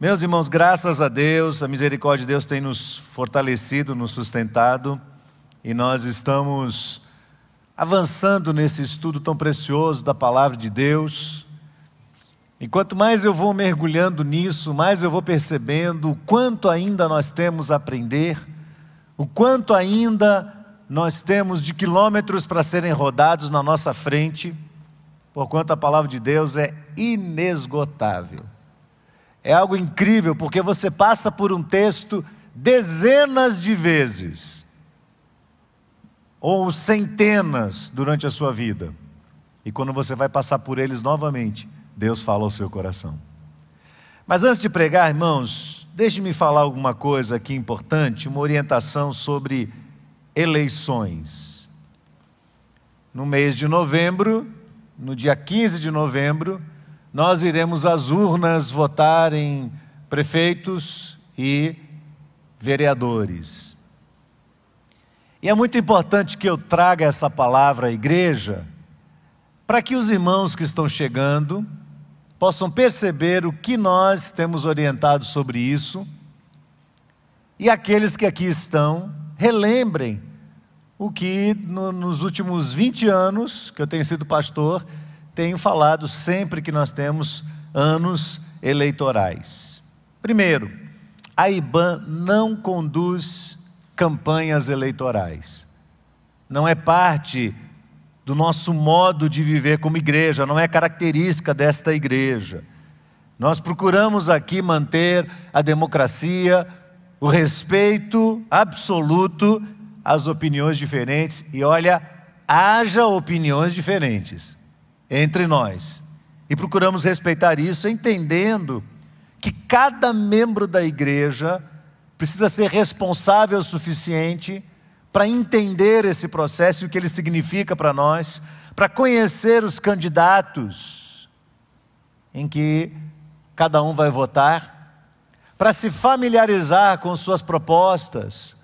Meus irmãos, graças a Deus, a misericórdia de Deus tem nos fortalecido, nos sustentado, e nós estamos avançando nesse estudo tão precioso da palavra de Deus. E quanto mais eu vou mergulhando nisso, mais eu vou percebendo o quanto ainda nós temos a aprender, o quanto ainda nós temos de quilômetros para serem rodados na nossa frente, porquanto a palavra de Deus é inesgotável. É algo incrível, porque você passa por um texto dezenas de vezes, ou centenas durante a sua vida, e quando você vai passar por eles novamente, Deus fala ao seu coração. Mas antes de pregar, irmãos, deixe-me falar alguma coisa aqui importante, uma orientação sobre eleições. No mês de novembro, no dia 15 de novembro, nós iremos às urnas votar em prefeitos e vereadores. E é muito importante que eu traga essa palavra à igreja, para que os irmãos que estão chegando possam perceber o que nós temos orientado sobre isso, e aqueles que aqui estão relembrem o que no, nos últimos 20 anos que eu tenho sido pastor, tenho falado sempre que nós temos anos eleitorais. Primeiro, a IBAN não conduz campanhas eleitorais. Não é parte do nosso modo de viver como igreja, não é característica desta igreja. Nós procuramos aqui manter a democracia, o respeito absoluto às opiniões diferentes e olha, haja opiniões diferentes entre nós. E procuramos respeitar isso, entendendo que cada membro da igreja precisa ser responsável o suficiente para entender esse processo e o que ele significa para nós, para conhecer os candidatos em que cada um vai votar para se familiarizar com suas propostas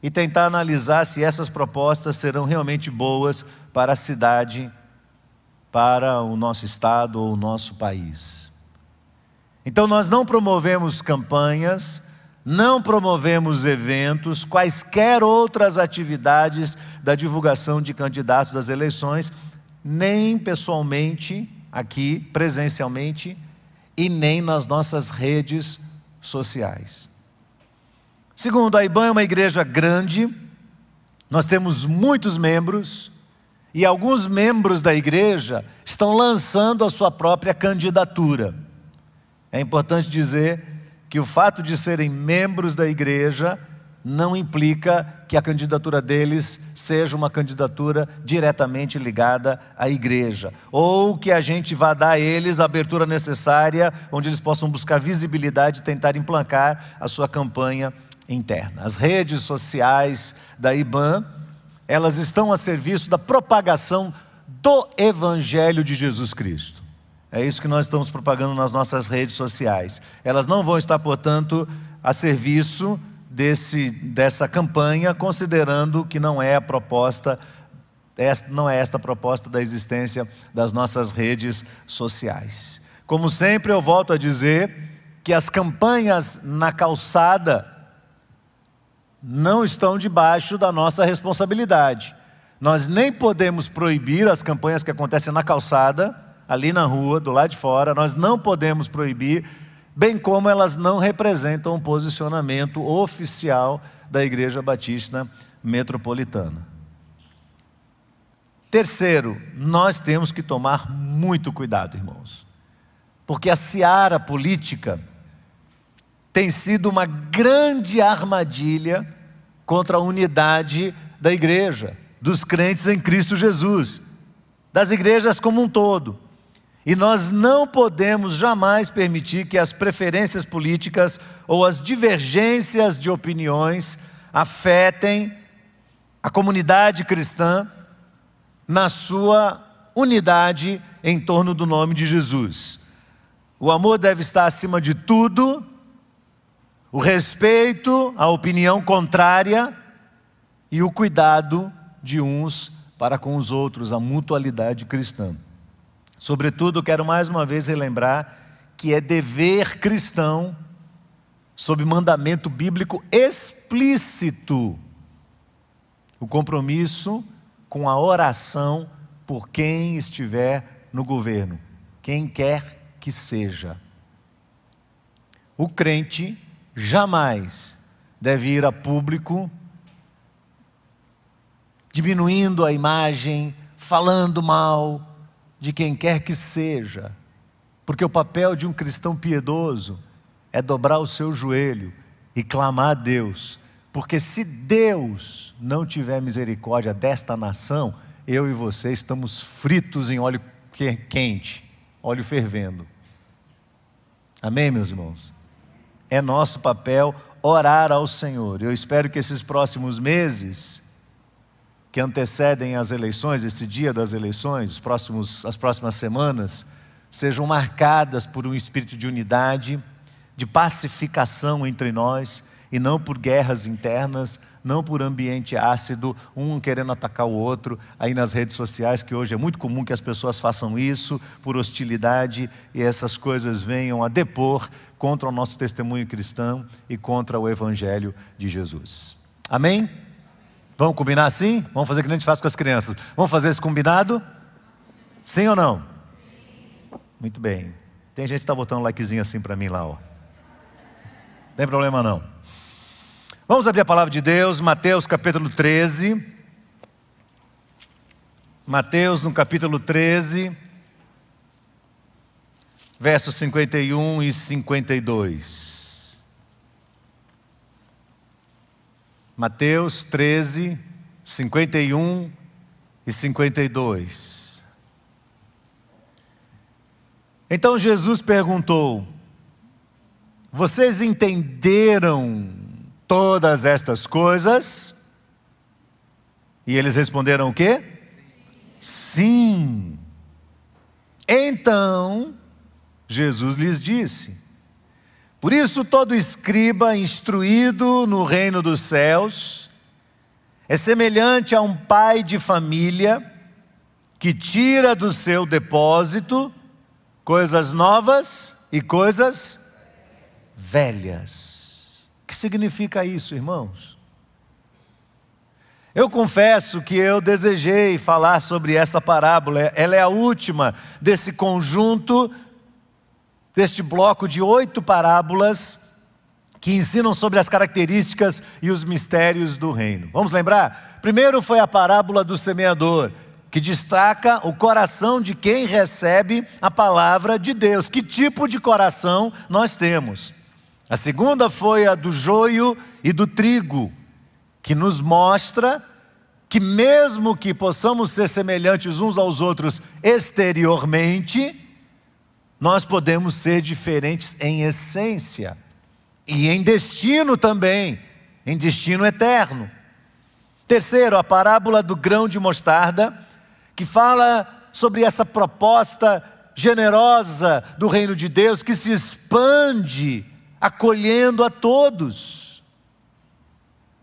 e tentar analisar se essas propostas serão realmente boas para a cidade, para o nosso estado ou o nosso país. Então, nós não promovemos campanhas, não promovemos eventos, quaisquer outras atividades da divulgação de candidatos das eleições, nem pessoalmente, aqui, presencialmente, e nem nas nossas redes sociais. Segundo, a IBAN é uma igreja grande, nós temos muitos membros, e alguns membros da igreja estão lançando a sua própria candidatura. É importante dizer que o fato de serem membros da igreja não implica que a candidatura deles seja uma candidatura diretamente ligada à igreja, ou que a gente vá dar a eles a abertura necessária, onde eles possam buscar visibilidade e tentar implantar a sua campanha interna. As redes sociais da IBAN, elas estão a serviço da propagação do Evangelho de Jesus Cristo. É isso que nós estamos propagando nas nossas redes sociais. Elas não vão estar, portanto, a serviço desse, dessa campanha, considerando que não é a proposta, não é esta a proposta da existência das nossas redes sociais. Como sempre, eu volto a dizer que as campanhas na calçada não estão debaixo da nossa responsabilidade. Nós nem podemos proibir as campanhas que acontecem na calçada, ali na rua, do lado de fora, nós não podemos proibir bem como elas não representam um posicionamento oficial da Igreja Batista Metropolitana. Terceiro, nós temos que tomar muito cuidado, irmãos, porque a seara política tem sido uma grande armadilha contra a unidade da igreja, dos crentes em Cristo Jesus, das igrejas como um todo. E nós não podemos jamais permitir que as preferências políticas ou as divergências de opiniões afetem a comunidade cristã na sua unidade em torno do nome de Jesus. O amor deve estar acima de tudo, o respeito à opinião contrária e o cuidado de uns para com os outros, a mutualidade cristã. Sobretudo, quero mais uma vez relembrar que é dever cristão sob mandamento bíblico explícito, o compromisso com a oração por quem estiver no governo, quem quer que seja. O crente jamais deve ir a público diminuindo a imagem, falando mal de quem quer que seja, porque o papel de um cristão piedoso é dobrar o seu joelho e clamar a Deus, porque se Deus não tiver misericórdia desta nação, eu e você estamos fritos em óleo quente, óleo fervendo. Amém, meus irmãos? É nosso papel orar ao Senhor. Eu espero que esses próximos meses que antecedem as eleições, esse dia das eleições, próximos, as próximas semanas, sejam marcadas por um espírito de unidade, de pacificação entre nós e não por guerras internas, não por ambiente ácido, um querendo atacar o outro, aí nas redes sociais, que hoje é muito comum que as pessoas façam isso, por hostilidade, e essas coisas venham a depor contra o nosso testemunho cristão e contra o Evangelho de Jesus. Amém? Vamos combinar assim? Vamos fazer o que a gente faz com as crianças. Vamos fazer esse combinado? Sim ou não? Muito bem. Tem gente que está botando um likezinho assim para mim lá, ó. Não tem problema não. Vamos abrir a palavra de Deus, Mateus capítulo 13. Mateus no capítulo 13, versos 51 e 52. Mateus 13, 51 e 52. Então Jesus perguntou: Vocês entenderam todas estas coisas? E eles responderam o quê? Sim. Então, Jesus lhes disse: por isso, todo escriba instruído no reino dos céus é semelhante a um pai de família que tira do seu depósito coisas novas e coisas velhas. O que significa isso, irmãos? Eu confesso que eu desejei falar sobre essa parábola, ela é a última desse conjunto deste bloco de oito parábolas que ensinam sobre as características e os mistérios do reino. Vamos lembrar? Primeiro foi a parábola do semeador, que destaca o coração de quem recebe a palavra de Deus. Que tipo de coração nós temos? A segunda foi a do joio e do trigo, que nos mostra que, mesmo que possamos ser semelhantes uns aos outros exteriormente, nós podemos ser diferentes em essência e em destino também, em destino eterno. Terceiro, a parábola do grão de mostarda, que fala sobre essa proposta generosa do reino de Deus que se expande, acolhendo a todos.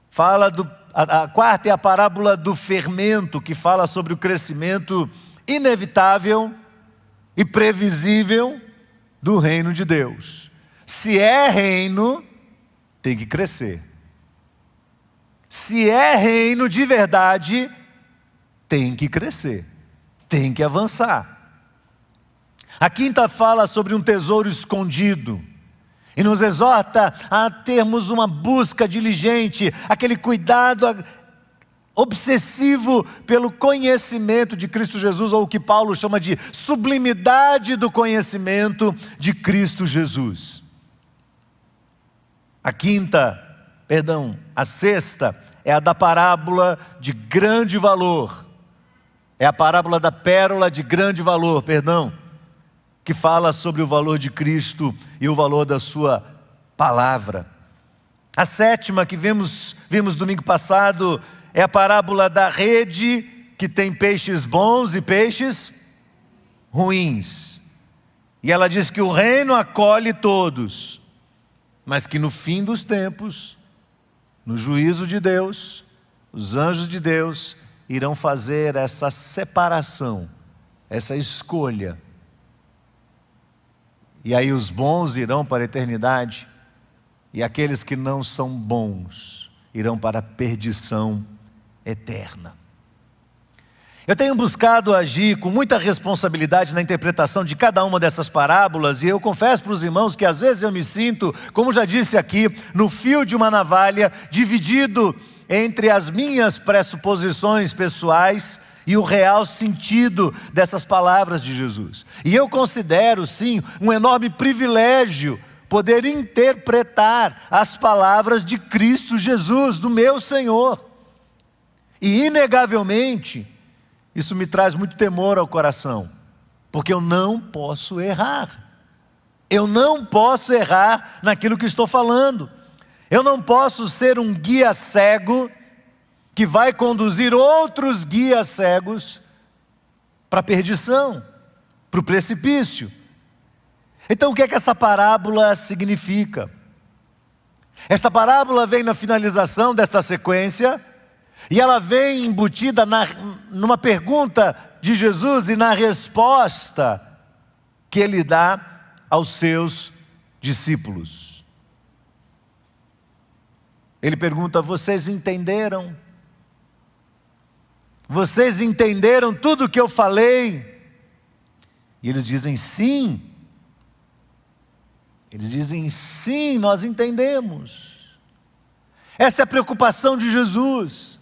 Fala do a, a quarta é a parábola do fermento, que fala sobre o crescimento inevitável e previsível do reino de Deus. Se é reino, tem que crescer. Se é reino de verdade, tem que crescer, tem que avançar. A quinta fala sobre um tesouro escondido e nos exorta a termos uma busca diligente, aquele cuidado obsessivo pelo conhecimento de Cristo Jesus, ou o que Paulo chama de sublimidade do conhecimento de Cristo Jesus. A quinta, perdão, a sexta é a da parábola de grande valor. É a parábola da pérola de grande valor, perdão, que fala sobre o valor de Cristo e o valor da sua palavra. A sétima que vimos, vimos domingo passado é a parábola da rede que tem peixes bons e peixes ruins. E ela diz que o reino acolhe todos, mas que no fim dos tempos, no juízo de Deus, os anjos de Deus irão fazer essa separação, essa escolha. E aí os bons irão para a eternidade e aqueles que não são bons irão para a perdição eterna. Eu tenho buscado agir com muita responsabilidade na interpretação de cada uma dessas parábolas, e eu confesso para os irmãos que às vezes eu me sinto, como já disse aqui, no fio de uma navalha, dividido entre as minhas pressuposições pessoais e o real sentido dessas palavras de Jesus. E eu considero, sim, um enorme privilégio poder interpretar as palavras de Cristo Jesus, do meu Senhor. E, inegavelmente, isso me traz muito temor ao coração, porque eu não posso errar. Eu não posso errar naquilo que estou falando. Eu não posso ser um guia cego que vai conduzir outros guias cegos para a perdição, para o precipício. Então, o que é que essa parábola significa? Esta parábola vem na finalização desta sequência e ela vem embutida na, numa pergunta de Jesus e na resposta que ele dá aos seus discípulos. Ele pergunta: Vocês entenderam? Vocês entenderam tudo o que eu falei? E eles dizem: Sim. Eles dizem: Sim, nós entendemos. Essa é a preocupação de Jesus.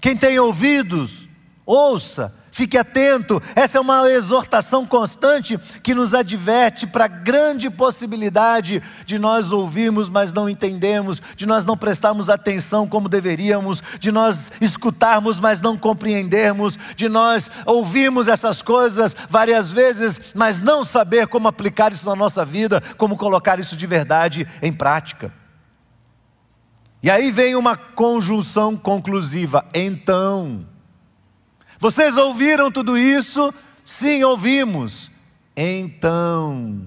Quem tem ouvidos, ouça, fique atento. Essa é uma exortação constante que nos adverte para a grande possibilidade de nós ouvirmos, mas não entendemos, de nós não prestarmos atenção como deveríamos, de nós escutarmos, mas não compreendermos, de nós ouvirmos essas coisas várias vezes, mas não saber como aplicar isso na nossa vida, como colocar isso de verdade em prática. E aí vem uma conjunção conclusiva. Então, vocês ouviram tudo isso? Sim, ouvimos. Então,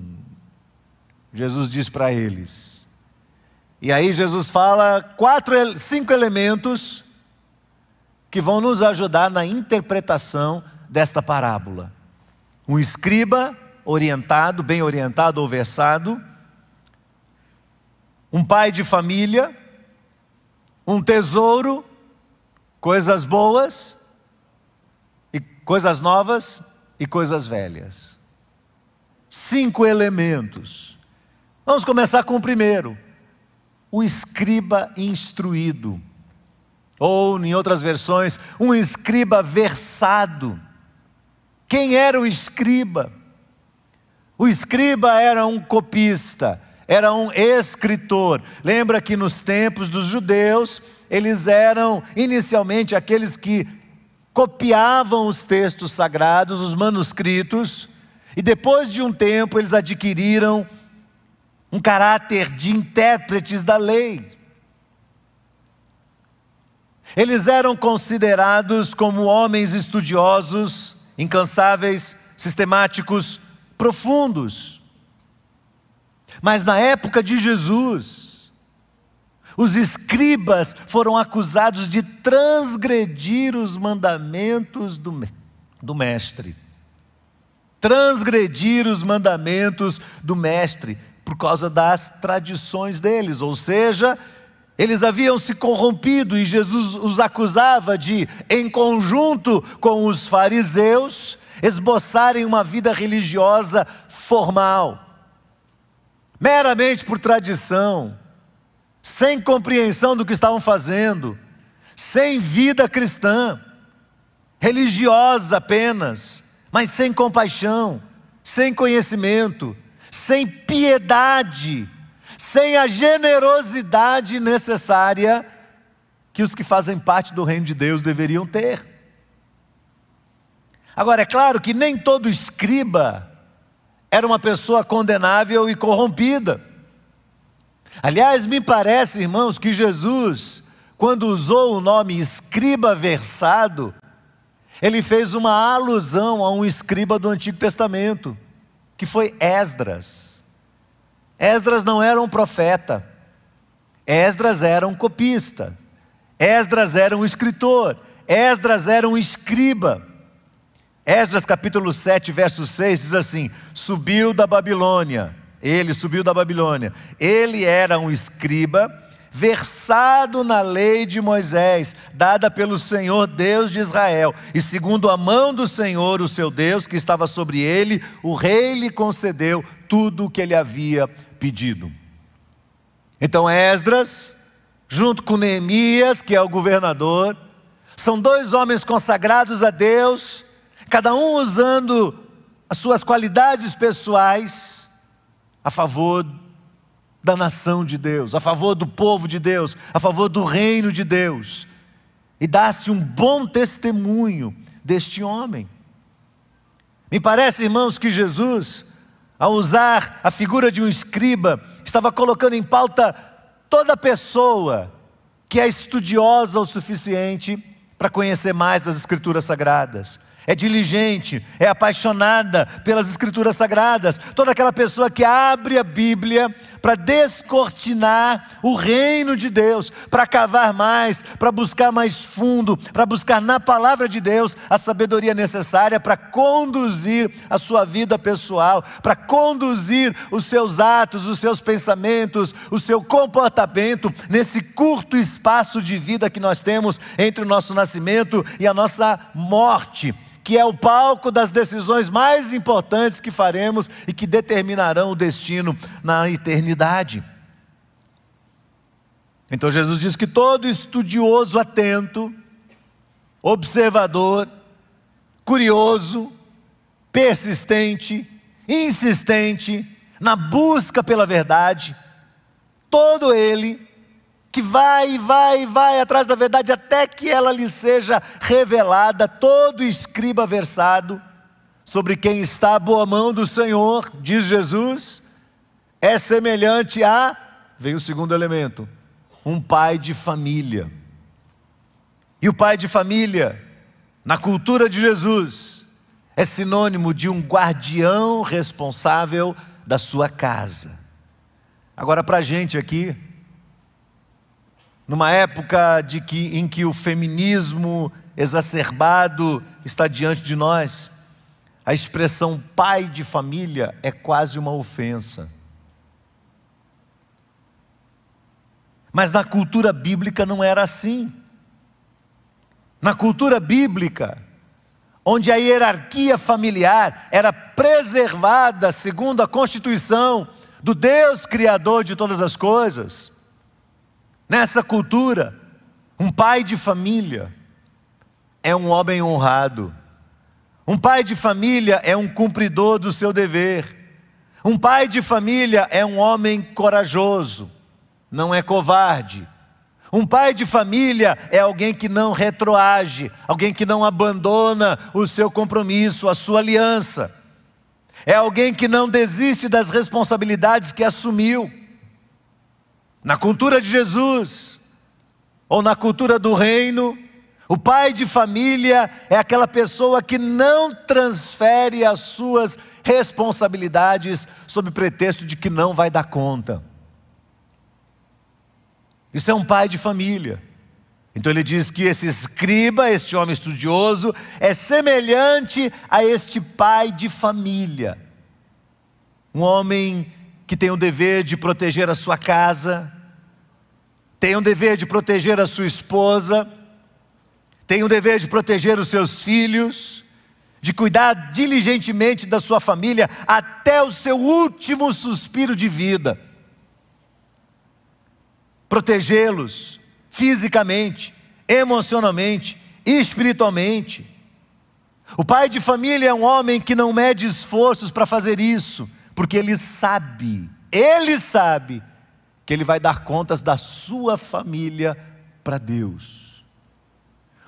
Jesus diz para eles. E aí Jesus fala quatro, cinco elementos que vão nos ajudar na interpretação desta parábola. Um escriba orientado, bem orientado ou versado, um pai de família, um tesouro, coisas boas, coisas novas e coisas velhas. Cinco elementos. Vamos começar com o primeiro: o escriba instruído. Ou, em outras versões, um escriba versado. Quem era o escriba? O escriba era um copista, era um escritor. Lembra que nos tempos dos judeus, eles eram inicialmente aqueles que copiavam os textos sagrados, os manuscritos, e depois de um tempo eles adquiriram um caráter de intérpretes da lei. Eles eram considerados como homens estudiosos, incansáveis, sistemáticos, profundos. Mas na época de Jesus, os escribas foram acusados de transgredir os mandamentos do, do Mestre. Transgredir os mandamentos do Mestre por causa das tradições deles, ou seja, eles haviam se corrompido e Jesus os acusava de, em conjunto com os fariseus, esboçarem uma vida religiosa formal meramente por tradição, sem compreensão do que estavam fazendo, sem vida cristã, religiosa apenas, mas sem compaixão, sem conhecimento, sem piedade, sem a generosidade necessária que os que fazem parte do reino de Deus deveriam ter. Agora, é claro que nem todo escriba era uma pessoa condenável e corrompida. Aliás, me parece, irmãos, que Jesus, quando usou o nome escriba versado, ele fez uma alusão a um escriba do Antigo Testamento, que foi Esdras. Esdras não era um profeta, Esdras era um copista, Esdras era um escritor, Esdras era um escriba. Esdras capítulo 7, verso 6 diz assim: Subiu da Babilônia Ele subiu da Babilônia. Ele era um escriba versado na lei de Moisés, dada pelo Senhor Deus de Israel. E segundo a mão do Senhor, o seu Deus, que estava sobre ele, o rei lhe concedeu tudo o que ele havia pedido. Então Esdras, junto com Neemias, que é o governador, são dois homens consagrados a Deus, cada um usando as suas qualidades pessoais a favor da nação de Deus, a favor do povo de Deus, a favor do reino de Deus. E dá-se um bom testemunho deste homem. Me parece, irmãos, que Jesus, ao usar a figura de um escriba, estava colocando em pauta toda pessoa que é estudiosa o suficiente para conhecer mais das Escrituras Sagradas é diligente, é apaixonada pelas Escrituras Sagradas. Toda aquela pessoa que abre a Bíblia para descortinar o reino de Deus, para cavar mais, para buscar mais fundo, para buscar na palavra de Deus a sabedoria necessária para conduzir a sua vida pessoal, para conduzir os seus atos, os seus pensamentos, o seu comportamento nesse curto espaço de vida que nós temos entre o nosso nascimento e a nossa morte que é o palco das decisões mais importantes que faremos e que determinarão o destino na eternidade. Então Jesus diz que todo estudioso atento, observador, curioso, persistente, insistente na busca pela verdade, todo ele que vai e vai e vai atrás da verdade até que ela lhe seja revelada, todo escriba versado sobre quem está a boa mão do Senhor, diz Jesus, é semelhante a, vem o segundo elemento, um pai de família. E o pai de família, na cultura de Jesus, é sinônimo de um guardião responsável da sua casa. Agora, para a gente aqui, numa época de que, em que o feminismo exacerbado está diante de nós, a expressão pai de família é quase uma ofensa. Mas na cultura bíblica não era assim. Na cultura bíblica, onde a hierarquia familiar era preservada segundo a constituição do Deus Criador de todas as coisas, Nessa cultura, um pai de família é um homem honrado. Um pai de família é um cumpridor do seu dever. Um pai de família é um homem corajoso, não é covarde. Um pai de família é alguém que não retroage, alguém que não abandona o seu compromisso, a sua aliança. É alguém que não desiste das responsabilidades que assumiu. Na cultura de Jesus, ou na cultura do reino, o pai de família é aquela pessoa que não transfere as suas responsabilidades sob pretexto de que não vai dar conta. Isso é um pai de família. Então ele diz que esse escriba, este homem estudioso, é semelhante a este pai de família. Um homem que tem o dever de proteger a sua casa, tem o dever de proteger a sua esposa, tem o dever de proteger os seus filhos, de cuidar diligentemente da sua família até o seu último suspiro de vida. Protegê-los fisicamente, emocionalmente, espiritualmente. O pai de família é um homem que não mede esforços para fazer isso, porque ele sabe, ele sabe que ele vai dar contas da sua família para Deus.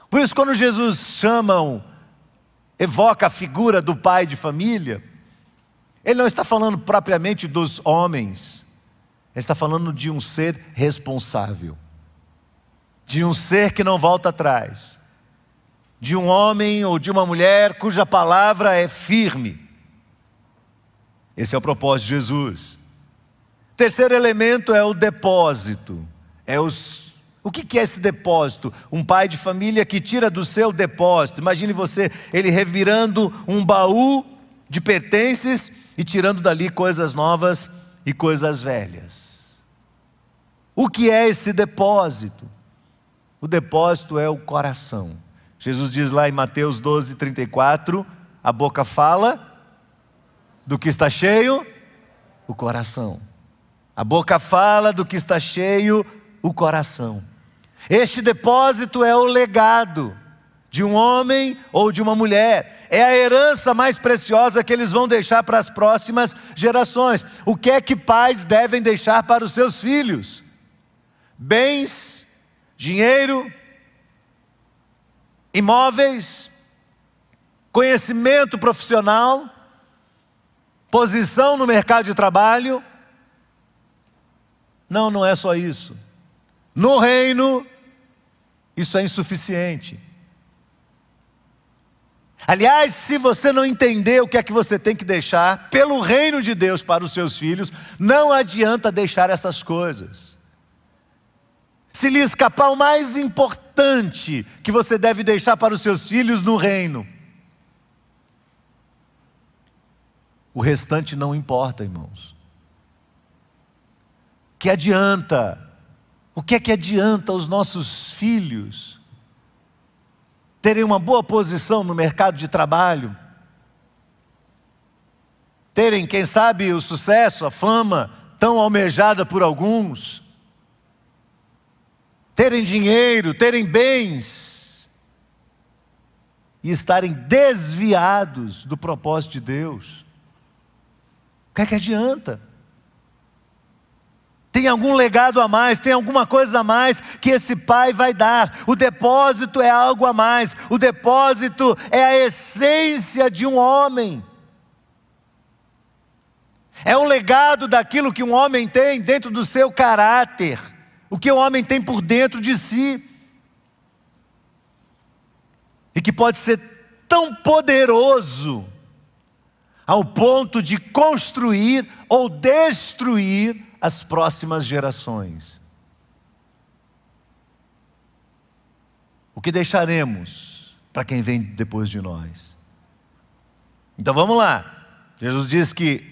Por isso, quando Jesus chama, evoca a figura do pai de família, ele não está falando propriamente dos homens, ele está falando de um ser responsável, de um ser que não volta atrás, de um homem ou de uma mulher cuja palavra é firme. Esse é o propósito de Jesus. Terceiro elemento é o depósito. É os, o que é esse depósito? Um pai de família que tira do seu depósito. Imagine você, ele revirando um baú de pertences e tirando dali coisas novas e coisas velhas. O que é esse depósito? O depósito é o coração. Jesus diz lá em Mateus 12, 34: a boca fala do que está cheio, o coração. A boca fala do que está cheio, o coração. Este depósito é o legado de um homem ou de uma mulher. É a herança mais preciosa que eles vão deixar para as próximas gerações. O que é que pais devem deixar para os seus filhos? Bens, dinheiro, imóveis, conhecimento profissional, posição no mercado de trabalho. Não, não é só isso. No reino, isso é insuficiente. Aliás, se você não entender o que é que você tem que deixar pelo reino de Deus para os seus filhos, não adianta deixar essas coisas. Se lhe escapar o mais importante que você deve deixar para os seus filhos no reino, o restante não importa, irmãos. Que adianta? O que é que adianta os nossos filhos terem uma boa posição no mercado de trabalho, terem, quem sabe, o sucesso, a fama tão almejada por alguns, terem dinheiro, terem bens e estarem desviados do propósito de Deus. Que é que adianta? Tem algum legado a mais, tem alguma coisa a mais que esse pai vai dar. O depósito é algo a mais. O depósito é a essência de um homem. É o legado daquilo que um homem tem dentro do seu caráter, o que o homem tem por dentro de si. E que pode ser tão poderoso ao ponto de construir ou destruir as próximas gerações. O que deixaremos para quem vem depois de nós? Então vamos lá. Jesus diz que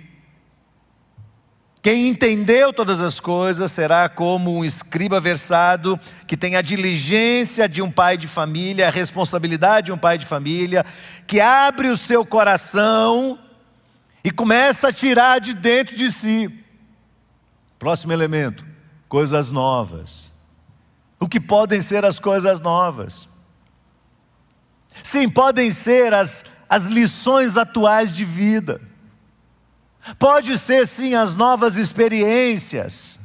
quem entendeu todas as coisas será como um escriba versado que tem a diligência de um pai de família, a responsabilidade de um pai de família, que abre o seu coração e começa a tirar de dentro de si Próximo elemento: coisas novas. O que podem ser as coisas novas? Sim, podem ser as, as lições atuais de vida. Pode ser, sim, as novas experiências.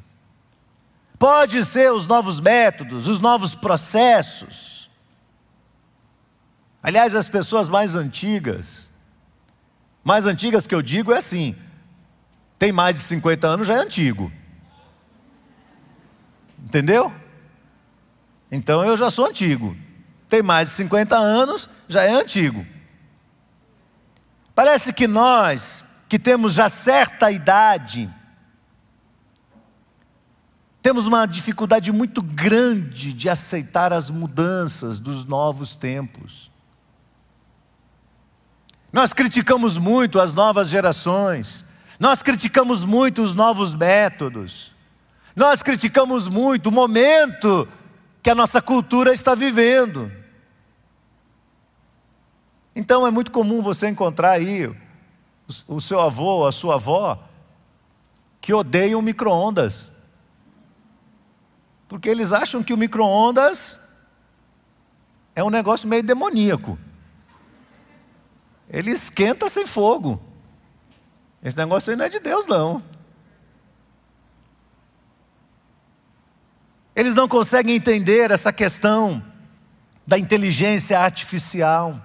Pode ser os novos métodos, os novos processos. Aliás, as pessoas mais antigas, mais antigas que eu digo é assim: tem mais de 50 anos, já é antigo. Entendeu? Então eu já sou antigo. Tem mais de 50 anos, já é antigo. Parece que nós, que temos já certa idade, temos uma dificuldade muito grande de aceitar as mudanças dos novos tempos. Nós criticamos muito as novas gerações, nós criticamos muito os novos métodos. Nós criticamos muito o momento que a nossa cultura está vivendo. Então é muito comum você encontrar aí o seu avô ou a sua avó que odeiam micro-ondas. Porque eles acham que o micro-ondas é um negócio meio demoníaco. Ele esquenta sem fogo. Esse negócio aí não é de Deus, não. Eles não conseguem entender essa questão da inteligência artificial,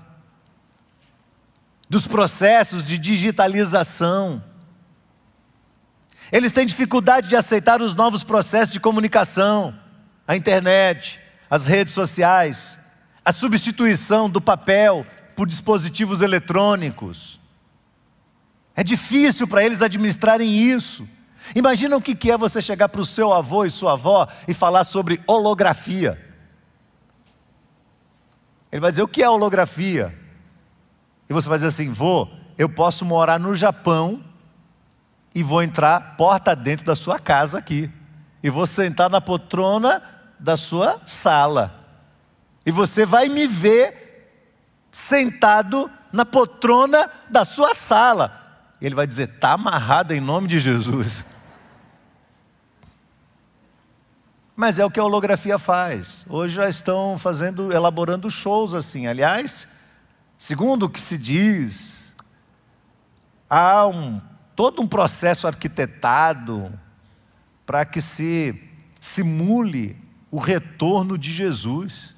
dos processos de digitalização. Eles têm dificuldade de aceitar os novos processos de comunicação, a internet, as redes sociais, a substituição do papel por dispositivos eletrônicos. É difícil para eles administrarem isso. Imagina o que é você chegar para o seu avô e sua avó e falar sobre holografia. Ele vai dizer: O que é holografia? E você vai dizer assim: Vô, eu posso morar no Japão e vou entrar porta dentro da sua casa aqui. E vou sentar na poltrona da sua sala. E você vai me ver sentado na poltrona da sua sala. Ele vai dizer: está amarrado em nome de Jesus. Mas é o que a holografia faz. Hoje já estão fazendo, elaborando shows assim. Aliás, segundo o que se diz, há um, todo um processo arquitetado para que se simule o retorno de Jesus.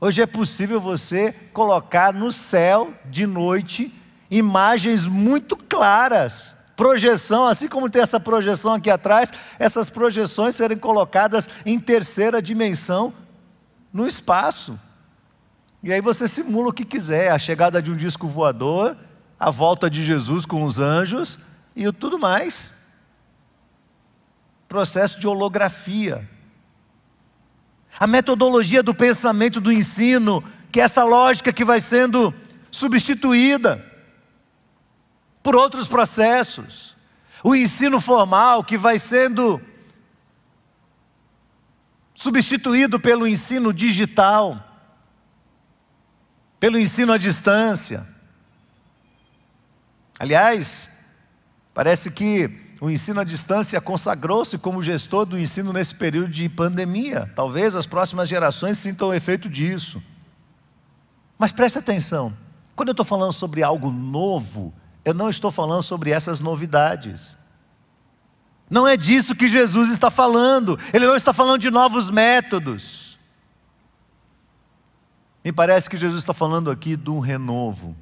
Hoje é possível você colocar no céu de noite imagens muito claras, projeção, assim como tem essa projeção aqui atrás, essas projeções serem colocadas em terceira dimensão no espaço. E aí você simula o que quiser, a chegada de um disco voador, a volta de Jesus com os anjos e tudo mais. Processo de holografia. A metodologia do pensamento do ensino, que é essa lógica que vai sendo substituída por outros processos. O ensino formal que vai sendo substituído pelo ensino digital, pelo ensino à distância. Aliás, parece que o ensino à distância consagrou-se como gestor do ensino nesse período de pandemia. Talvez as próximas gerações sintam o efeito disso. Mas preste atenção: quando eu estou falando sobre algo novo, eu não estou falando sobre essas novidades. Não é disso que Jesus está falando. Ele não está falando de novos métodos. Me parece que Jesus está falando aqui de um renovo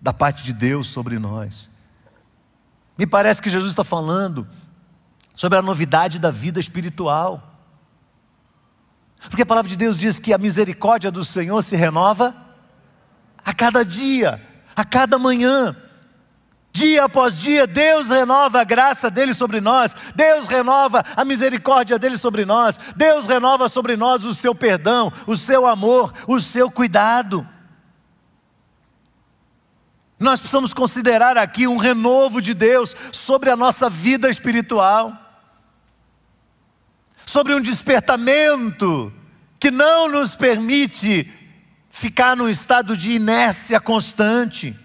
da parte de Deus sobre nós. Me parece que Jesus está falando sobre a novidade da vida espiritual. Porque a palavra de Deus diz que a misericórdia do Senhor se renova a cada dia, a cada manhã. Dia após dia, Deus renova a graça dele sobre nós, Deus renova a misericórdia dele sobre nós, Deus renova sobre nós o seu perdão, o seu amor, o seu cuidado. Nós precisamos considerar aqui um renovo de Deus sobre a nossa vida espiritual, sobre um despertamento que não nos permite ficar num estado de inércia constante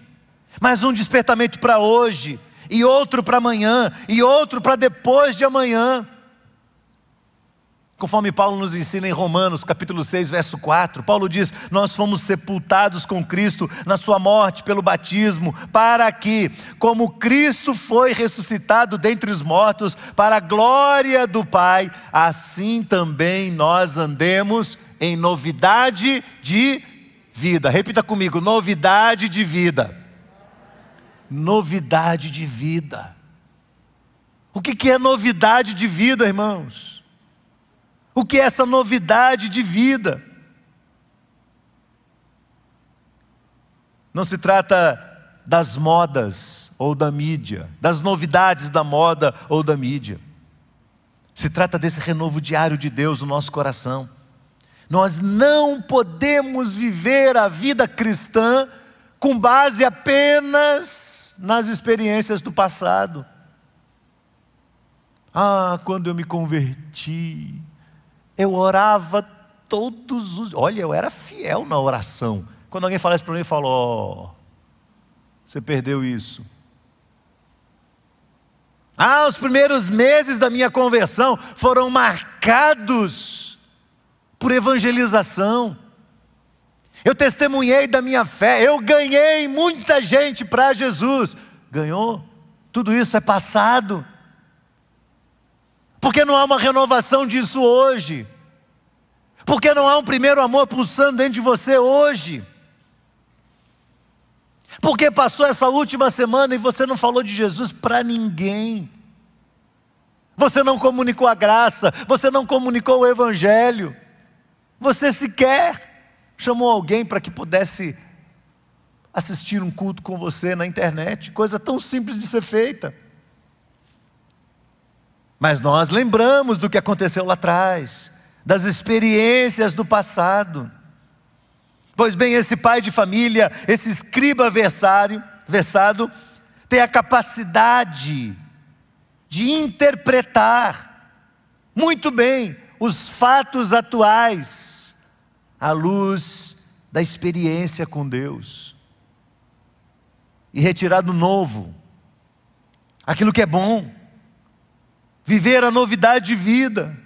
mas um despertamento para hoje, e outro para amanhã, e outro para depois de amanhã. Conforme Paulo nos ensina em Romanos, capítulo 6, verso 4, Paulo diz: Nós fomos sepultados com Cristo na Sua morte pelo batismo, para que, como Cristo foi ressuscitado dentre os mortos, para a glória do Pai, assim também nós andemos em novidade de vida. Repita comigo: novidade de vida novidade de vida. O que é novidade de vida, irmãos? O que é essa novidade de vida? Não se trata das modas ou da mídia, das novidades da moda ou da mídia. Se trata desse renovo diário de Deus no nosso coração. Nós não podemos viver a vida cristã com base apenas nas experiências do passado. Ah, quando eu me converti, eu orava todos os. Olha, eu era fiel na oração. Quando alguém fala isso para mim, eu falo: Ó, oh, você perdeu isso. Ah, os primeiros meses da minha conversão foram marcados por evangelização. Eu testemunhei da minha fé, eu ganhei muita gente para Jesus. Ganhou? Tudo isso é passado. Porque não há uma renovação disso hoje? Porque não há um primeiro amor pulsando dentro de você hoje? Porque passou essa última semana e você não falou de Jesus para ninguém. Você não comunicou a graça, você não comunicou o Evangelho, você sequer chamou alguém para que pudesse assistir um culto com você na internet, coisa tão simples de ser feita. Mas nós lembramos do que aconteceu lá atrás, das experiências do passado. Pois bem, esse pai de família, esse escriba versário, versado, ter a capacidade de interpretar muito bem os fatos atuais à luz da experiência com Deus e retirar do novo aquilo que é bom, viver a novidade de vida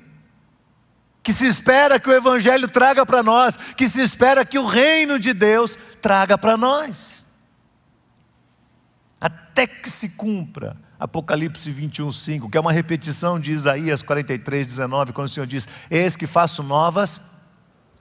que se espera que o Evangelho traga para nós, que se espera que o reino de Deus traga para nós. Até que se cumpra Apocalipse 21, 5, que é uma repetição de Isaías 43, 19, quando o Senhor diz: Eis que faço novas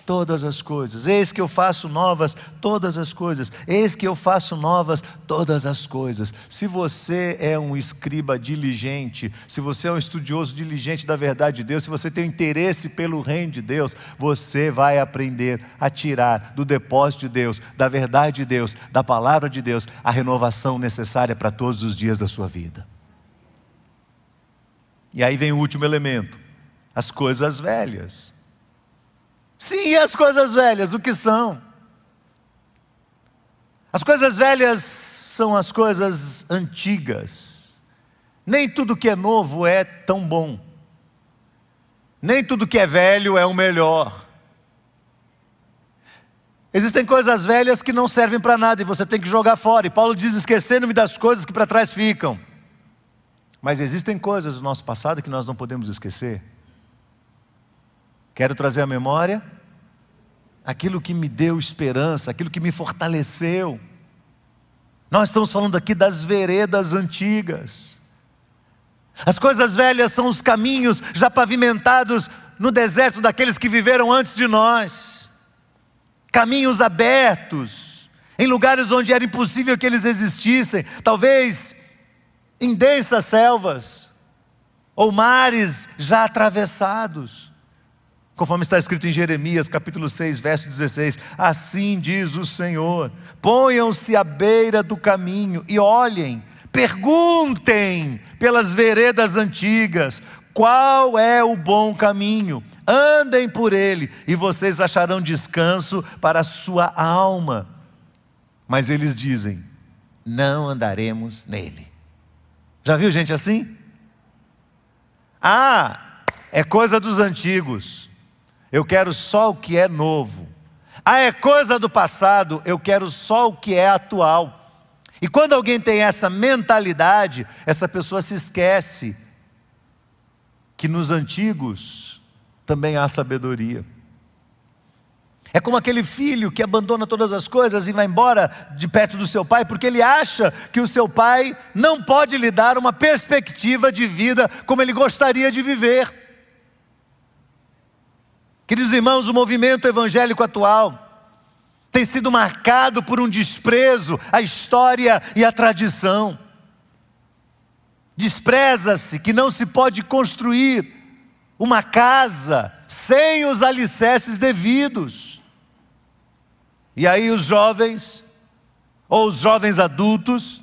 todas as coisas. Eis que eu faço novas todas as coisas. Eis que eu faço novas todas as coisas. Se você é um escriba diligente, se você é um estudioso diligente da verdade de Deus, se você tem interesse pelo reino de Deus, você vai aprender a tirar do depósito de Deus, da verdade de Deus, da palavra de Deus, a renovação necessária para todos os dias da sua vida. E aí vem o último elemento: as coisas velhas. Sim, e as coisas velhas, o que são? As coisas velhas são as coisas antigas. Nem tudo que é novo é tão bom. Nem tudo que é velho é o melhor. Existem coisas velhas que não servem para nada e você tem que jogar fora. E Paulo diz: esquecendo-me das coisas que para trás ficam. Mas existem coisas do nosso passado que nós não podemos esquecer. Quero trazer à memória aquilo que me deu esperança, aquilo que me fortaleceu. Nós estamos falando aqui das veredas antigas. As coisas velhas são os caminhos já pavimentados no deserto daqueles que viveram antes de nós. Caminhos abertos, em lugares onde era impossível que eles existissem, talvez em densas selvas ou mares já atravessados. Conforme está escrito em Jeremias, capítulo 6, verso 16: Assim diz o Senhor: ponham-se à beira do caminho e olhem, perguntem pelas veredas antigas, qual é o bom caminho, andem por ele, e vocês acharão descanso para a sua alma. Mas eles dizem: não andaremos nele. Já viu gente assim? Ah, é coisa dos antigos. Eu quero só o que é novo. Ah, é coisa do passado, eu quero só o que é atual. E quando alguém tem essa mentalidade, essa pessoa se esquece que nos antigos também há sabedoria. É como aquele filho que abandona todas as coisas e vai embora de perto do seu pai, porque ele acha que o seu pai não pode lhe dar uma perspectiva de vida como ele gostaria de viver. Queridos irmãos, o movimento evangélico atual tem sido marcado por um desprezo à história e à tradição. Despreza-se que não se pode construir uma casa sem os alicerces devidos. E aí os jovens, ou os jovens adultos,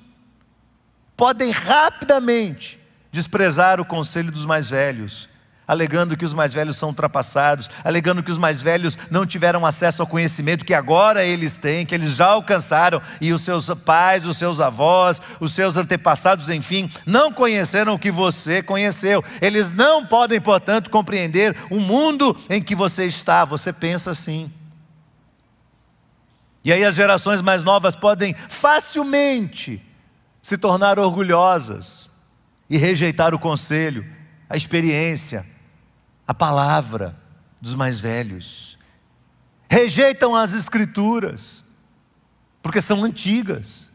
podem rapidamente desprezar o conselho dos mais velhos alegando que os mais velhos são ultrapassados, alegando que os mais velhos não tiveram acesso ao conhecimento que agora eles têm, que eles já alcançaram, e os seus pais, os seus avós, os seus antepassados, enfim, não conheceram o que você conheceu. Eles não podem, portanto, compreender o mundo em que você está. Você pensa assim. E aí as gerações mais novas podem facilmente se tornar orgulhosas e rejeitar o conselho, a experiência, a palavra dos mais velhos. Rejeitam as escrituras, porque são antigas.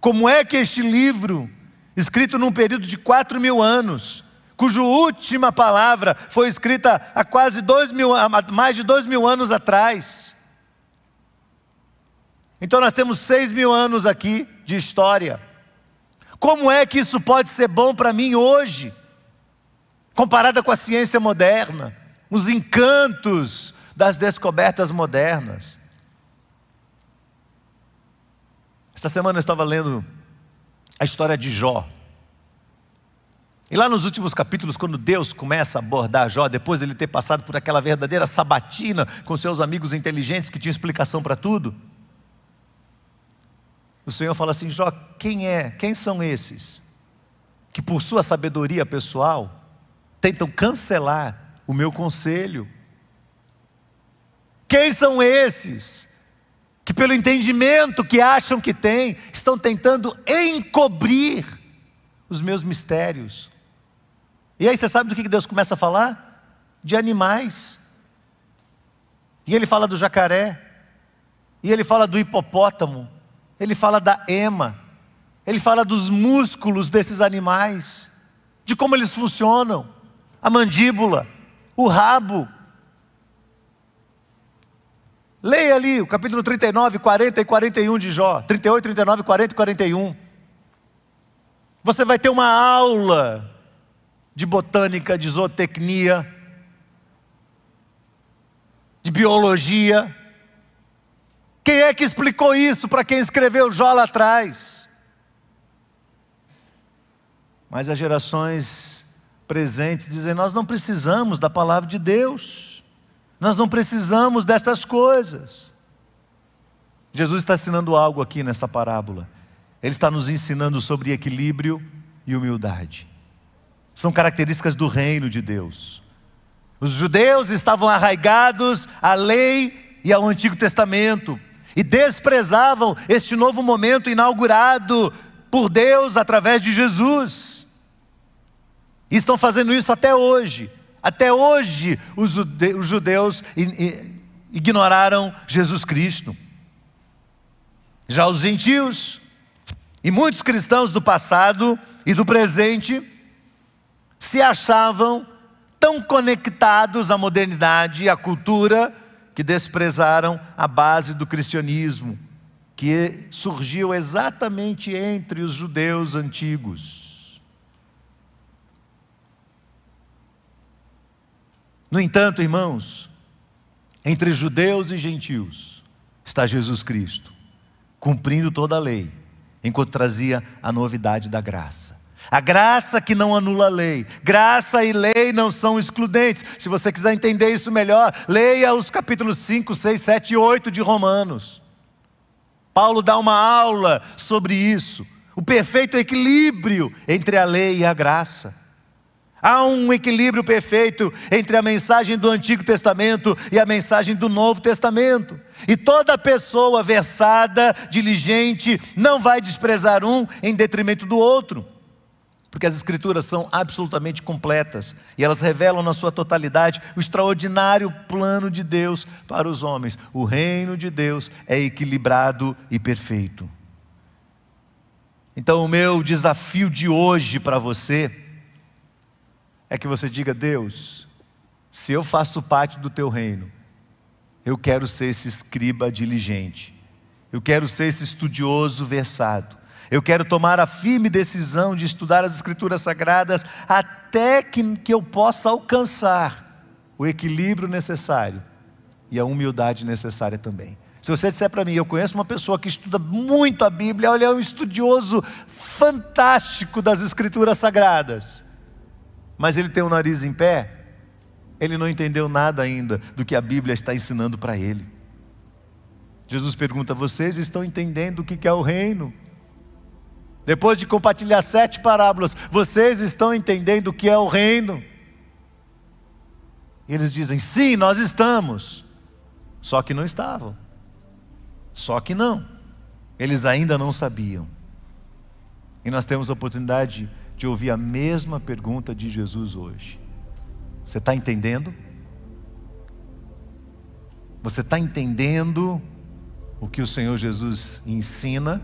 Como é que este livro, escrito num período de quatro mil anos, cuja última palavra foi escrita há quase dois mil, mais de dois mil anos atrás. Então nós temos seis mil anos aqui de história. Como é que isso pode ser bom para mim hoje? Comparada com a ciência moderna, os encantos das descobertas modernas. Esta semana eu estava lendo a história de Jó. E lá nos últimos capítulos, quando Deus começa a abordar Jó, depois de ele ter passado por aquela verdadeira sabatina com seus amigos inteligentes que tinham explicação para tudo, o Senhor fala assim: Jó, quem é? Quem são esses que, por sua sabedoria pessoal, tentam cancelar o meu conselho? Quem são esses que, pelo entendimento que acham que têm, estão tentando encobrir os meus mistérios? E aí você sabe do que Deus começa a falar? De animais. E ele fala do jacaré, e ele fala do hipopótamo, ele fala da ema, ele fala dos músculos desses animais, de como eles funcionam, a mandíbula, o rabo. Leia ali o capítulo 39, 40 e 41 de Jó, 38, 39, 40 e 41. Você vai ter uma aula de botânica, de zootecnia, de biologia. Quem é que explicou isso para quem escreveu Jó lá atrás? Mas as gerações presentes dizem: nós não precisamos da palavra de Deus, nós não precisamos dessas coisas. Jesus está ensinando algo aqui nessa parábola. Ele está nos ensinando sobre equilíbrio e humildade. São características do reino de Deus. Os judeus estavam arraigados à lei e ao Antigo Testamento e desprezavam este novo momento inaugurado por Deus através de Jesus. E estão fazendo isso até hoje. Até hoje os judeus ignoraram Jesus Cristo. Já os gentios e muitos cristãos do passado e do presente se achavam tão conectados à modernidade e à cultura que desprezaram a base do cristianismo, que surgiu exatamente entre os judeus antigos. No entanto, irmãos, entre judeus e gentios está Jesus Cristo, cumprindo toda a lei, enquanto trazia a novidade da graça. A graça que não anula a lei. Graça e lei não são excludentes. Se você quiser entender isso melhor, leia os capítulos 5, 6, 7 e 8 de Romanos. Paulo dá uma aula sobre isso. O perfeito equilíbrio entre a lei e a graça. Há um equilíbrio perfeito entre a mensagem do Antigo Testamento e a mensagem do Novo Testamento. E toda pessoa versada, diligente, não vai desprezar um em detrimento do outro porque as Escrituras são absolutamente completas e elas revelam na sua totalidade o extraordinário plano de Deus para os homens. O reino de Deus é equilibrado e perfeito. Então, o meu desafio de hoje para você é que você diga: Deus, se eu faço parte do teu reino, eu quero ser esse escriba diligente, eu quero ser esse estudioso versado eu quero tomar a firme decisão de estudar as Escrituras Sagradas até que, que eu possa alcançar o equilíbrio necessário e a humildade necessária também. Se você disser para mim, eu conheço uma pessoa que estuda muito a Bíblia, olha, é um estudioso fantástico das Escrituras Sagradas, mas ele tem o nariz em pé, ele não entendeu nada ainda do que a Bíblia está ensinando para ele. Jesus pergunta: vocês estão entendendo o que é o reino? Depois de compartilhar sete parábolas, vocês estão entendendo o que é o reino? Eles dizem: sim, nós estamos. Só que não estavam. Só que não. Eles ainda não sabiam. E nós temos a oportunidade de ouvir a mesma pergunta de Jesus hoje. Você está entendendo? Você está entendendo o que o Senhor Jesus ensina?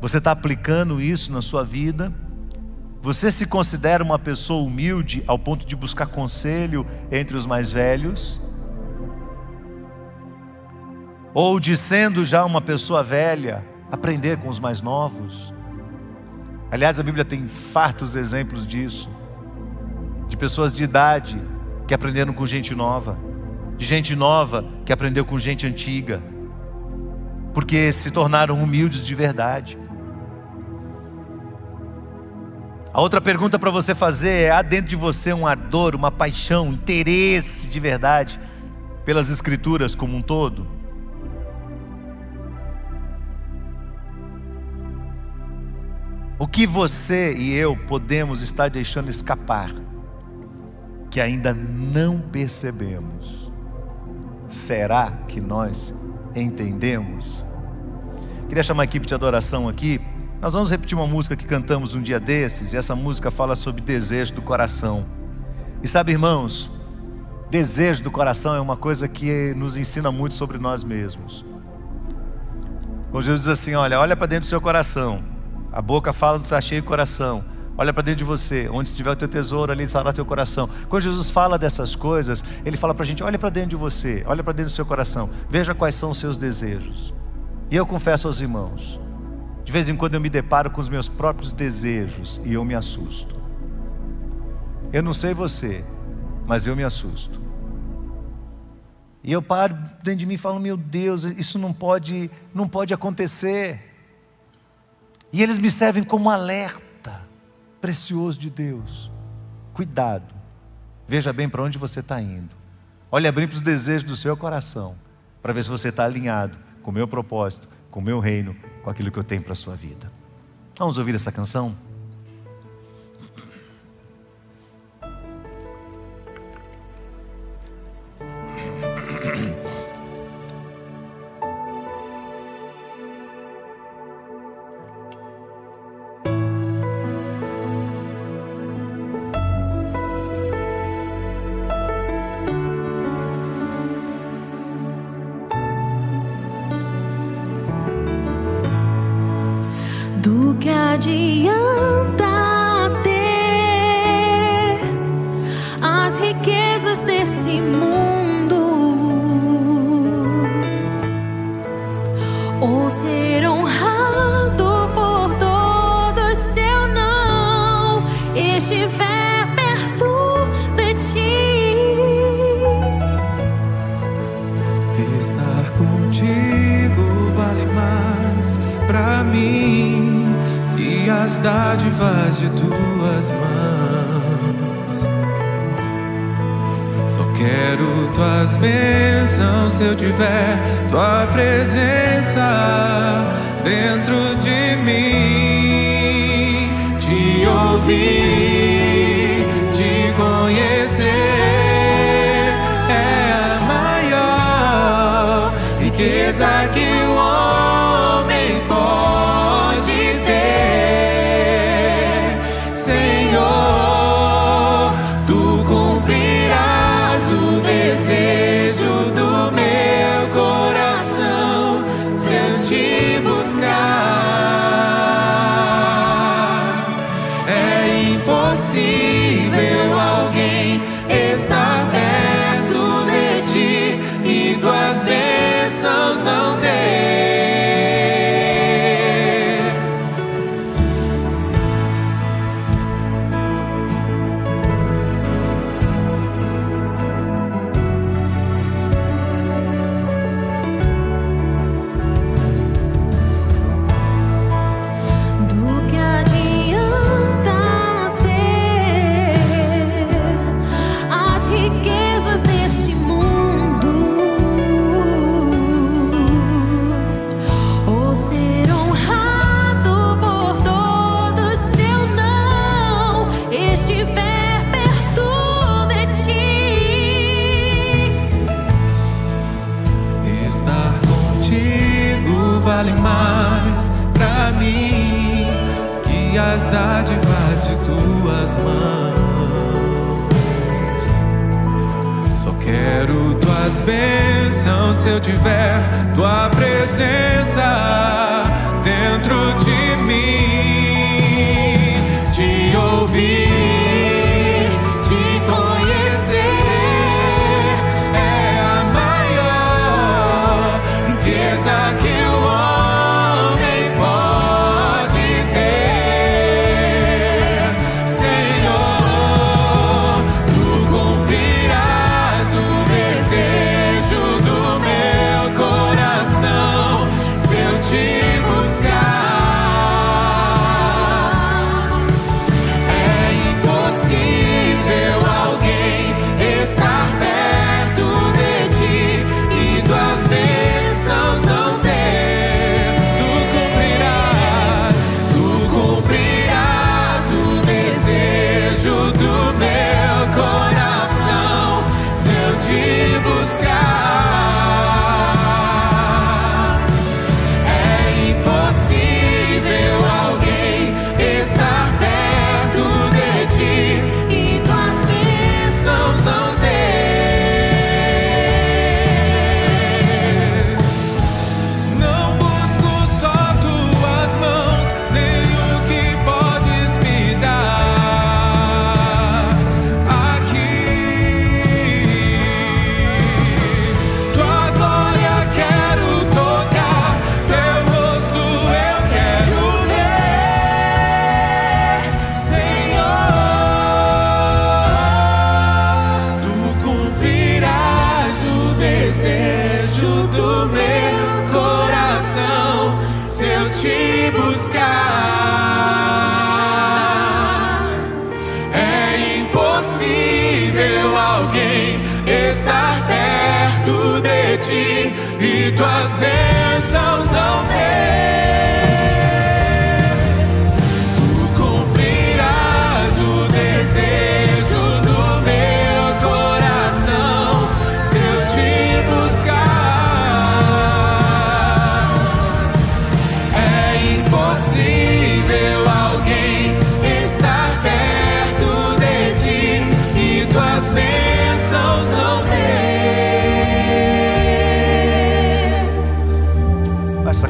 Você está aplicando isso na sua vida? Você se considera uma pessoa humilde ao ponto de buscar conselho entre os mais velhos? Ou de sendo já uma pessoa velha, aprender com os mais novos? Aliás, a Bíblia tem fartos exemplos disso. De pessoas de idade que aprenderam com gente nova, de gente nova que aprendeu com gente antiga, porque se tornaram humildes de verdade. A outra pergunta para você fazer é: há dentro de você um ardor, uma paixão, um interesse de verdade pelas Escrituras como um todo? O que você e eu podemos estar deixando escapar, que ainda não percebemos? Será que nós entendemos? Queria chamar a equipe de adoração aqui. Nós vamos repetir uma música que cantamos um dia desses, e essa música fala sobre desejo do coração. E sabe, irmãos, desejo do coração é uma coisa que nos ensina muito sobre nós mesmos. Quando Jesus diz assim: Olha, olha para dentro do seu coração. A boca fala do está cheio do coração. Olha para dentro de você, onde estiver o teu tesouro, ali estará o teu coração. Quando Jesus fala dessas coisas, ele fala para a gente: olha para dentro de você, olha para dentro do seu coração, veja quais são os seus desejos. E eu confesso aos irmãos, de vez em quando eu me deparo com os meus próprios desejos e eu me assusto. Eu não sei você, mas eu me assusto. E eu paro dentro de mim e falo: meu Deus, isso não pode, não pode acontecer. E eles me servem como alerta precioso de Deus. Cuidado, veja bem para onde você está indo. Olha bem para os desejos do seu coração, para ver se você está alinhado com o meu propósito, com o meu reino, com aquilo que eu tenho para a sua vida. Vamos ouvir essa canção? dádivas de tuas mãos. Só quero tuas bênçãos se eu tiver tua presença dentro de mim. Te ouvir, te conhecer é a maior riqueza que o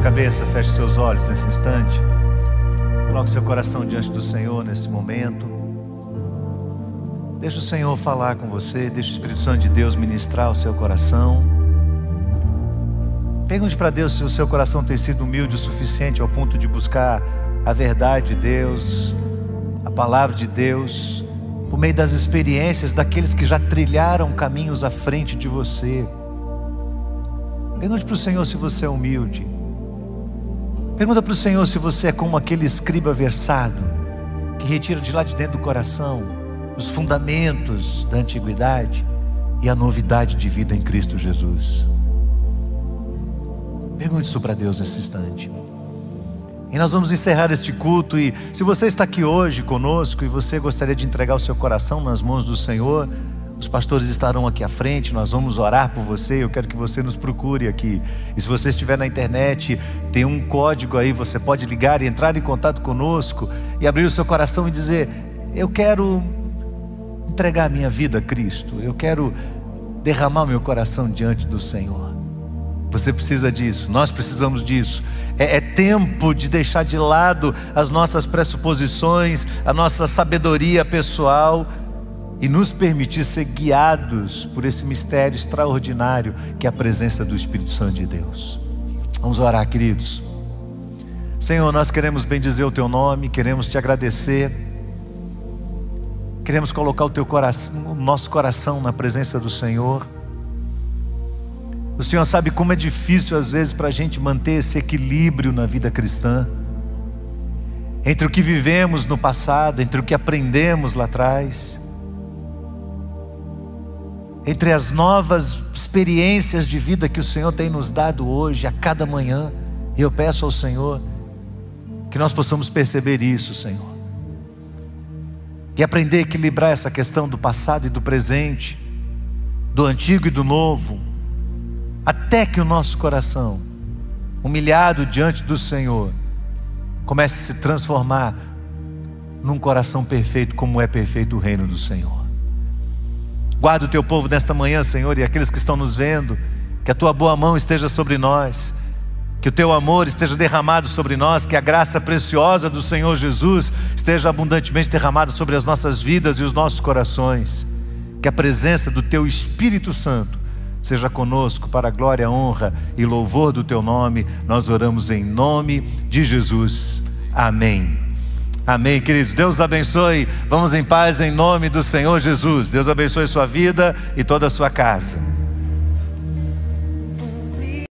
cabeça, feche seus olhos nesse instante. Coloque seu coração diante do Senhor nesse momento. Deixa o Senhor falar com você, deixa o Espírito Santo de Deus ministrar o seu coração. Pergunte para Deus se o seu coração tem sido humilde o suficiente ao ponto de buscar a verdade de Deus, a palavra de Deus, por meio das experiências daqueles que já trilharam caminhos à frente de você. Pergunte para o Senhor se você é humilde. Pergunta para o Senhor se você é como aquele escriba versado, que retira de lá de dentro do coração os fundamentos da antiguidade e a novidade de vida em Cristo Jesus. Pergunte isso para Deus nesse instante. E nós vamos encerrar este culto. E se você está aqui hoje conosco e você gostaria de entregar o seu coração nas mãos do Senhor, os pastores estarão aqui à frente, nós vamos orar por você. Eu quero que você nos procure aqui. E se você estiver na internet, tem um código aí, você pode ligar e entrar em contato conosco e abrir o seu coração e dizer: Eu quero entregar minha vida a Cristo, eu quero derramar meu coração diante do Senhor. Você precisa disso, nós precisamos disso. É, é, tempo de deixar de lado as nossas pressuposições, a nossa sabedoria pessoal e nos permitir ser guiados por esse mistério extraordinário que é a presença do Espírito Santo de Deus. Vamos orar, queridos. Senhor, nós queremos bendizer o teu nome, queremos te agradecer. Queremos colocar o teu coração, o nosso coração na presença do Senhor. O Senhor sabe como é difícil às vezes para a gente manter esse equilíbrio na vida cristã, entre o que vivemos no passado, entre o que aprendemos lá atrás, entre as novas experiências de vida que o Senhor tem nos dado hoje, a cada manhã. E eu peço ao Senhor que nós possamos perceber isso, Senhor, e aprender a equilibrar essa questão do passado e do presente, do antigo e do novo até que o nosso coração, humilhado diante do Senhor, comece a se transformar num coração perfeito, como é perfeito o reino do Senhor. Guarda o teu povo nesta manhã, Senhor, e aqueles que estão nos vendo, que a tua boa mão esteja sobre nós, que o teu amor esteja derramado sobre nós, que a graça preciosa do Senhor Jesus esteja abundantemente derramada sobre as nossas vidas e os nossos corações, que a presença do teu Espírito Santo seja conosco para a glória, honra e louvor do teu nome. Nós oramos em nome de Jesus. Amém. Amém, queridos. Deus abençoe. Vamos em paz em nome do Senhor Jesus. Deus abençoe sua vida e toda a sua casa.